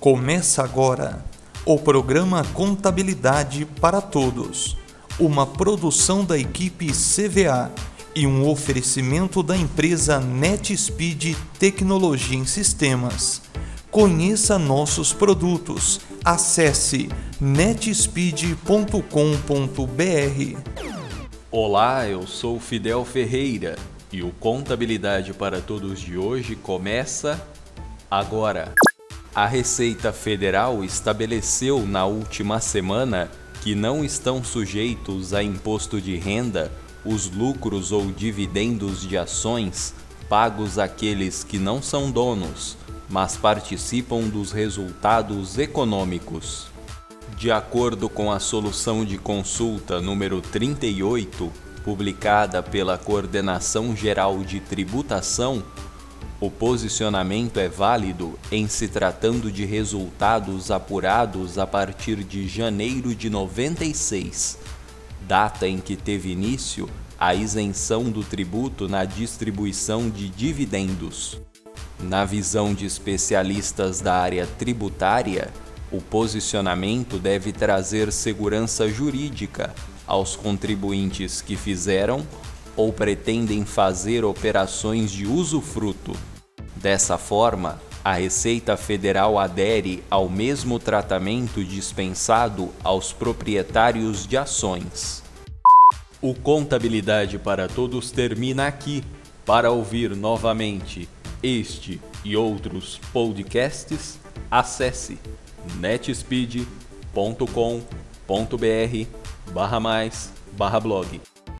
Começa agora o programa Contabilidade para Todos, uma produção da equipe CVA e um oferecimento da empresa NetSpeed Tecnologia em Sistemas. Conheça nossos produtos. Acesse netspeed.com.br. Olá, eu sou Fidel Ferreira e o Contabilidade para Todos de hoje começa agora. A Receita Federal estabeleceu na última semana que não estão sujeitos a imposto de renda os lucros ou dividendos de ações pagos àqueles que não são donos, mas participam dos resultados econômicos. De acordo com a solução de consulta número 38, publicada pela Coordenação Geral de Tributação, o posicionamento é válido em se tratando de resultados apurados a partir de janeiro de 96, data em que teve início a isenção do tributo na distribuição de dividendos. Na visão de especialistas da área tributária, o posicionamento deve trazer segurança jurídica aos contribuintes que fizeram ou pretendem fazer operações de usufruto. Dessa forma, a Receita Federal adere ao mesmo tratamento dispensado aos proprietários de ações. O Contabilidade para Todos termina aqui. Para ouvir novamente este e outros podcasts, acesse netspeed.com.br barra mais barra blog.